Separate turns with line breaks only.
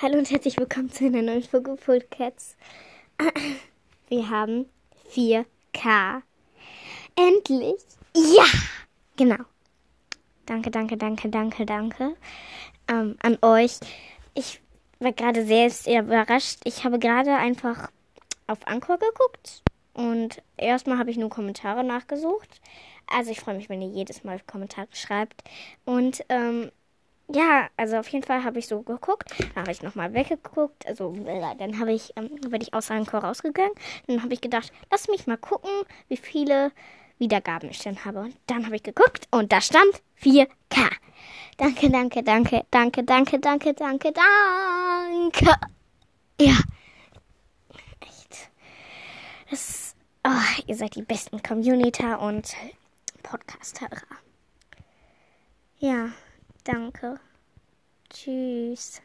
Hallo und herzlich willkommen zu einer neuen Folge Cats. Wir haben 4K. Endlich. Ja. Genau. Danke, danke, danke, danke, danke ähm, an euch. Ich war gerade selbst überrascht. Ich habe gerade einfach auf Anchor geguckt und erstmal habe ich nur Kommentare nachgesucht. Also ich freue mich, wenn ihr jedes Mal Kommentare schreibt. Und ähm, ja, also auf jeden Fall habe ich so geguckt. Dann habe ich nochmal weggeguckt. Also dann habe ich, ähm, bin ich aus Chor rausgegangen. Dann habe ich gedacht, lass mich mal gucken, wie viele Wiedergaben ich denn habe. Und dann habe ich geguckt und da stand 4K. Danke, danke, danke, danke, danke, danke, danke, danke. Ja. Echt. Das, oh, ihr seid die besten Communiter und Podcast-Hörer. Ja. Danke. Tschüss.